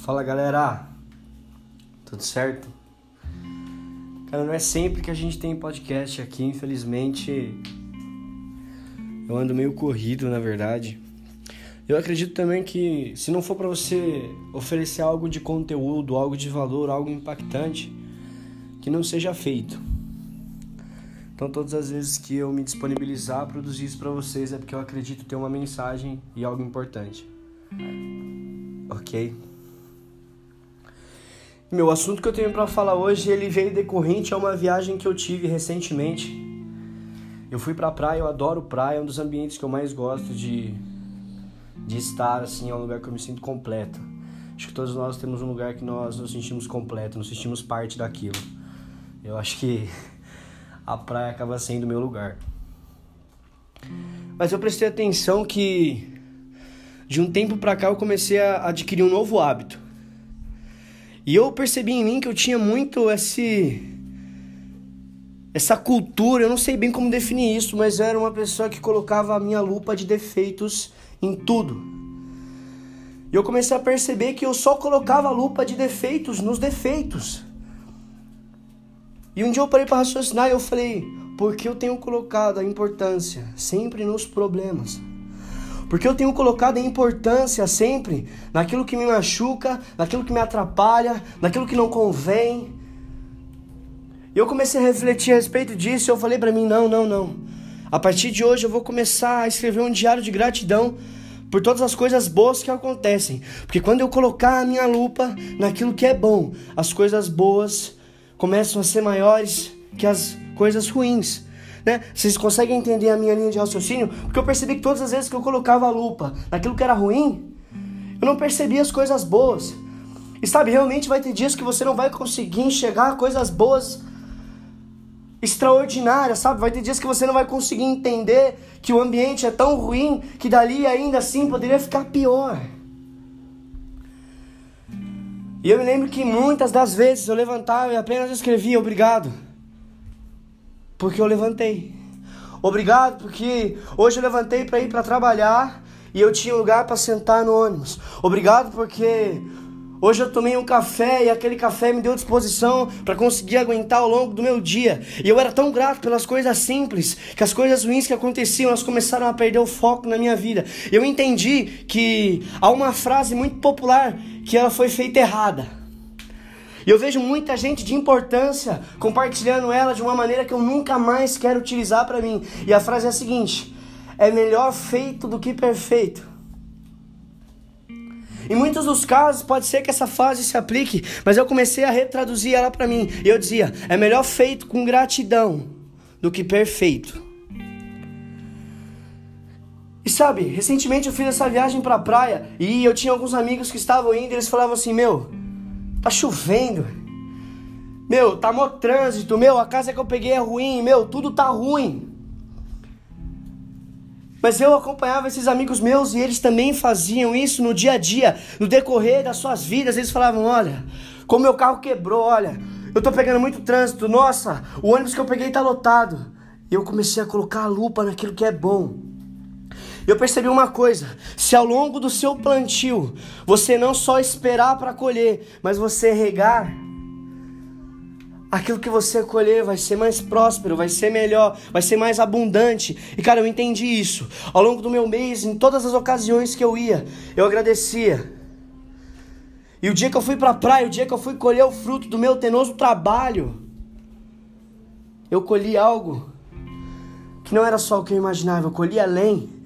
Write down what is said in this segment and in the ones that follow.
Fala galera, tudo certo? Cara, não é sempre que a gente tem podcast aqui, infelizmente. Eu ando meio corrido, na verdade. Eu acredito também que se não for para você oferecer algo de conteúdo, algo de valor, algo impactante, que não seja feito. Então, todas as vezes que eu me disponibilizar a produzir isso para vocês é porque eu acredito ter uma mensagem e algo importante. Ok? Meu, assunto que eu tenho para falar hoje, ele veio decorrente a uma viagem que eu tive recentemente. Eu fui pra praia, eu adoro praia, é um dos ambientes que eu mais gosto de, de estar, assim, é um lugar que eu me sinto completo. Acho que todos nós temos um lugar que nós nos sentimos completo, nos sentimos parte daquilo. Eu acho que a praia acaba sendo o meu lugar. Mas eu prestei atenção que de um tempo pra cá eu comecei a adquirir um novo hábito. E eu percebi em mim que eu tinha muito esse essa cultura, eu não sei bem como definir isso, mas eu era uma pessoa que colocava a minha lupa de defeitos em tudo. E eu comecei a perceber que eu só colocava a lupa de defeitos nos defeitos. E um dia eu parei para raciocinar e eu falei, por que eu tenho colocado a importância sempre nos problemas? Porque eu tenho colocado a importância sempre naquilo que me machuca, naquilo que me atrapalha, naquilo que não convém. E eu comecei a refletir a respeito disso e eu falei para mim: não, não, não. A partir de hoje eu vou começar a escrever um diário de gratidão por todas as coisas boas que acontecem. Porque quando eu colocar a minha lupa naquilo que é bom, as coisas boas começam a ser maiores que as coisas ruins. Né? Vocês conseguem entender a minha linha de raciocínio? Porque eu percebi que todas as vezes que eu colocava a lupa naquilo que era ruim, eu não percebia as coisas boas. E sabe, realmente vai ter dias que você não vai conseguir enxergar coisas boas extraordinárias, sabe? Vai ter dias que você não vai conseguir entender que o ambiente é tão ruim que dali ainda assim poderia ficar pior. E eu me lembro que muitas das vezes eu levantava e apenas escrevia obrigado porque eu levantei. Obrigado porque hoje eu levantei para ir para trabalhar e eu tinha lugar para sentar no ônibus. Obrigado porque Hoje eu tomei um café e aquele café me deu disposição para conseguir aguentar ao longo do meu dia. E eu era tão grato pelas coisas simples que as coisas ruins que aconteciam, elas começaram a perder o foco na minha vida. Eu entendi que há uma frase muito popular que ela foi feita errada. E eu vejo muita gente de importância compartilhando ela de uma maneira que eu nunca mais quero utilizar para mim. E a frase é a seguinte: é melhor feito do que perfeito. Em muitos dos casos pode ser que essa frase se aplique, mas eu comecei a retraduzir ela para mim. E eu dizia: é melhor feito com gratidão do que perfeito. E sabe, recentemente eu fiz essa viagem pra praia e eu tinha alguns amigos que estavam indo e eles falavam assim: Meu, Tá chovendo. Meu, tá mó trânsito. Meu, a casa que eu peguei é ruim. Meu, tudo tá ruim. Mas eu acompanhava esses amigos meus e eles também faziam isso no dia a dia, no decorrer das suas vidas. Eles falavam: Olha, como meu carro quebrou, olha, eu tô pegando muito trânsito. Nossa, o ônibus que eu peguei tá lotado. E eu comecei a colocar a lupa naquilo que é bom eu percebi uma coisa: se ao longo do seu plantio você não só esperar para colher, mas você regar, aquilo que você colher vai ser mais próspero, vai ser melhor, vai ser mais abundante. E cara, eu entendi isso. Ao longo do meu mês, em todas as ocasiões que eu ia, eu agradecia. E o dia que eu fui para a praia, o dia que eu fui colher o fruto do meu tenoso trabalho, eu colhi algo que não era só o que eu imaginava, eu colhi além.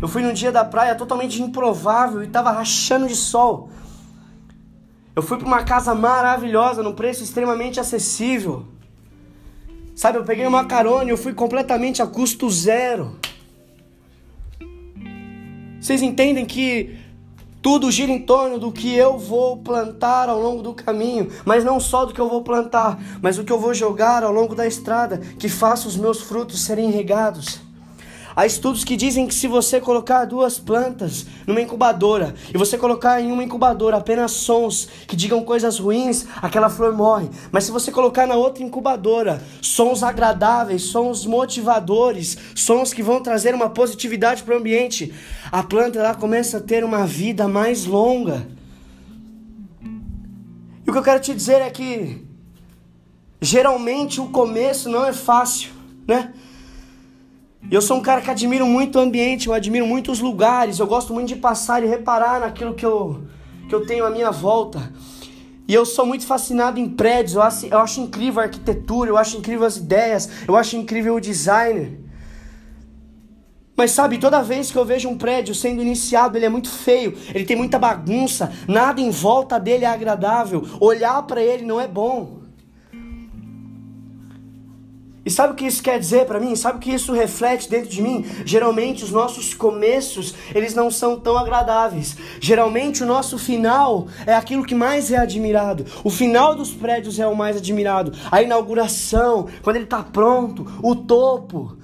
Eu fui num dia da praia totalmente improvável e tava rachando de sol. Eu fui para uma casa maravilhosa, num preço extremamente acessível. Sabe, eu peguei uma carona e eu fui completamente a custo zero. Vocês entendem que tudo gira em torno do que eu vou plantar ao longo do caminho, mas não só do que eu vou plantar, mas do que eu vou jogar ao longo da estrada, que faça os meus frutos serem regados. Há estudos que dizem que se você colocar duas plantas numa incubadora e você colocar em uma incubadora apenas sons que digam coisas ruins, aquela flor morre. Mas se você colocar na outra incubadora sons agradáveis, sons motivadores, sons que vão trazer uma positividade para o ambiente, a planta ela começa a ter uma vida mais longa. que eu quero te dizer é que geralmente o começo não é fácil, né? Eu sou um cara que admiro muito o ambiente, eu admiro muito os lugares, eu gosto muito de passar e reparar naquilo que eu, que eu tenho à minha volta. E eu sou muito fascinado em prédios, eu acho, eu acho incrível a arquitetura, eu acho incrível as ideias, eu acho incrível o designer. Mas sabe, toda vez que eu vejo um prédio sendo iniciado, ele é muito feio, ele tem muita bagunça, nada em volta dele é agradável, olhar para ele não é bom. E sabe o que isso quer dizer para mim? Sabe o que isso reflete dentro de mim? Geralmente os nossos começos, eles não são tão agradáveis. Geralmente o nosso final é aquilo que mais é admirado. O final dos prédios é o mais admirado. A inauguração, quando ele está pronto, o topo.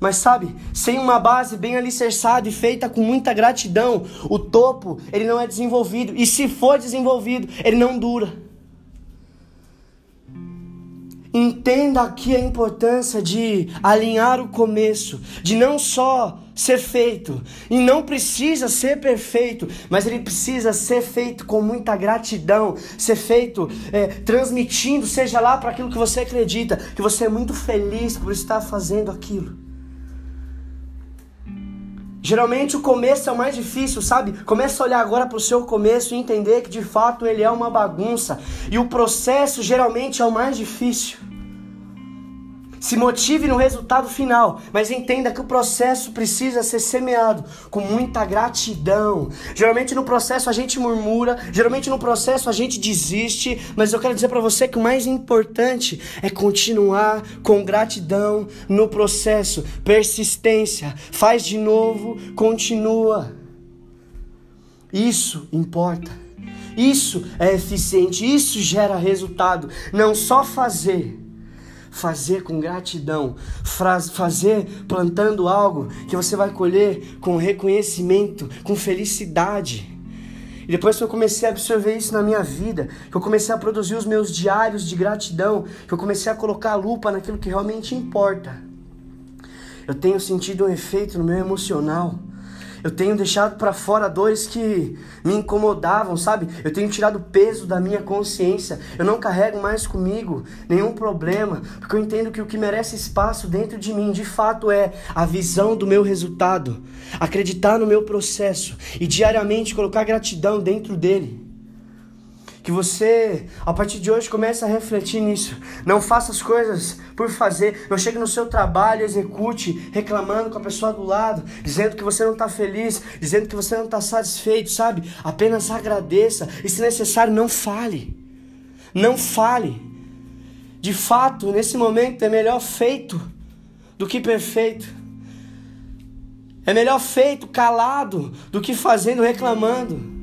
Mas sabe, sem uma base bem alicerçada e feita com muita gratidão, o topo, ele não é desenvolvido. E se for desenvolvido, ele não dura. Entenda aqui a importância de alinhar o começo, de não só ser feito, e não precisa ser perfeito, mas ele precisa ser feito com muita gratidão, ser feito é, transmitindo, seja lá para aquilo que você acredita, que você é muito feliz por estar fazendo aquilo. Geralmente o começo é o mais difícil, sabe? Começa a olhar agora para o seu começo e entender que de fato ele é uma bagunça. E o processo geralmente é o mais difícil. Se motive no resultado final, mas entenda que o processo precisa ser semeado com muita gratidão. Geralmente no processo a gente murmura, geralmente no processo a gente desiste, mas eu quero dizer para você que o mais importante é continuar com gratidão no processo, persistência, faz de novo, continua. Isso importa. Isso é eficiente, isso gera resultado. Não só fazer, fazer com gratidão, fazer plantando algo que você vai colher com reconhecimento, com felicidade. E depois que eu comecei a absorver isso na minha vida, que eu comecei a produzir os meus diários de gratidão, que eu comecei a colocar a lupa naquilo que realmente importa, eu tenho sentido um efeito no meu emocional eu tenho deixado para fora dores que me incomodavam, sabe? Eu tenho tirado o peso da minha consciência. Eu não carrego mais comigo nenhum problema, porque eu entendo que o que merece espaço dentro de mim, de fato, é a visão do meu resultado, acreditar no meu processo e diariamente colocar gratidão dentro dele. Que você, a partir de hoje, comece a refletir nisso. Não faça as coisas por fazer. Não chegue no seu trabalho, execute, reclamando com a pessoa do lado, dizendo que você não está feliz, dizendo que você não está satisfeito, sabe? Apenas agradeça e, se necessário, não fale. Não fale. De fato, nesse momento é melhor feito do que perfeito. É melhor feito calado do que fazendo reclamando.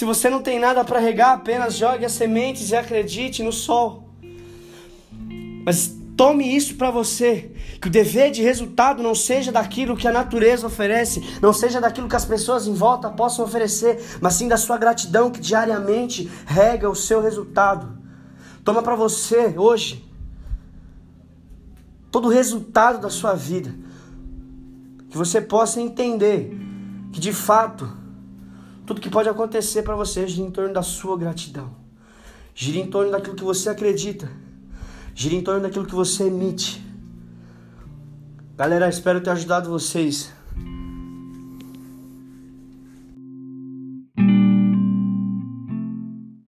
Se você não tem nada para regar, apenas jogue as sementes e acredite no sol. Mas tome isso para você, que o dever de resultado não seja daquilo que a natureza oferece, não seja daquilo que as pessoas em volta possam oferecer, mas sim da sua gratidão que diariamente rega o seu resultado. Toma para você hoje todo o resultado da sua vida, que você possa entender que de fato tudo que pode acontecer para você gira em torno da sua gratidão. Gira em torno daquilo que você acredita. Gira em torno daquilo que você emite. Galera, espero ter ajudado vocês